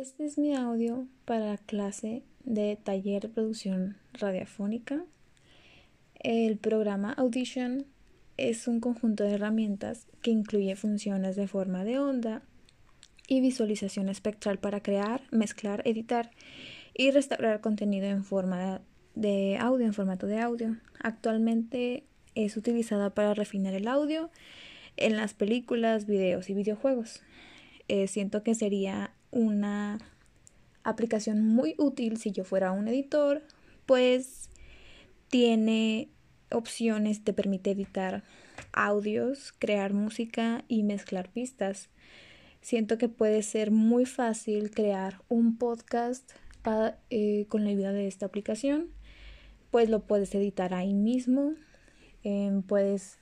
Este es mi audio para la clase de taller de producción radiofónica. El programa Audition es un conjunto de herramientas que incluye funciones de forma de onda y visualización espectral para crear, mezclar, editar y restaurar contenido en forma de audio, en formato de audio. Actualmente es utilizada para refinar el audio en las películas, videos y videojuegos. Eh, siento que sería una aplicación muy útil si yo fuera un editor, pues tiene opciones, te permite editar audios, crear música y mezclar pistas. Siento que puede ser muy fácil crear un podcast eh, con la ayuda de esta aplicación, pues lo puedes editar ahí mismo, em, puedes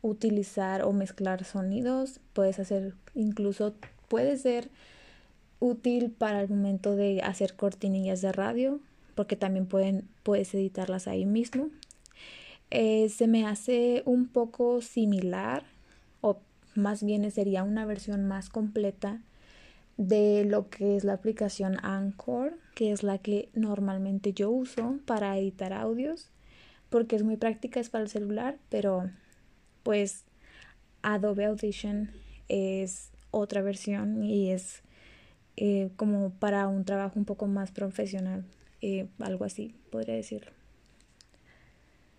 utilizar o mezclar sonidos, puedes hacer incluso, puede ser útil para el momento de hacer cortinillas de radio, porque también pueden, puedes editarlas ahí mismo. Eh, se me hace un poco similar, o más bien sería una versión más completa de lo que es la aplicación Anchor, que es la que normalmente yo uso para editar audios, porque es muy práctica, es para el celular, pero pues Adobe Audition es otra versión y es eh, como para un trabajo un poco más profesional, eh, algo así, podría decirlo.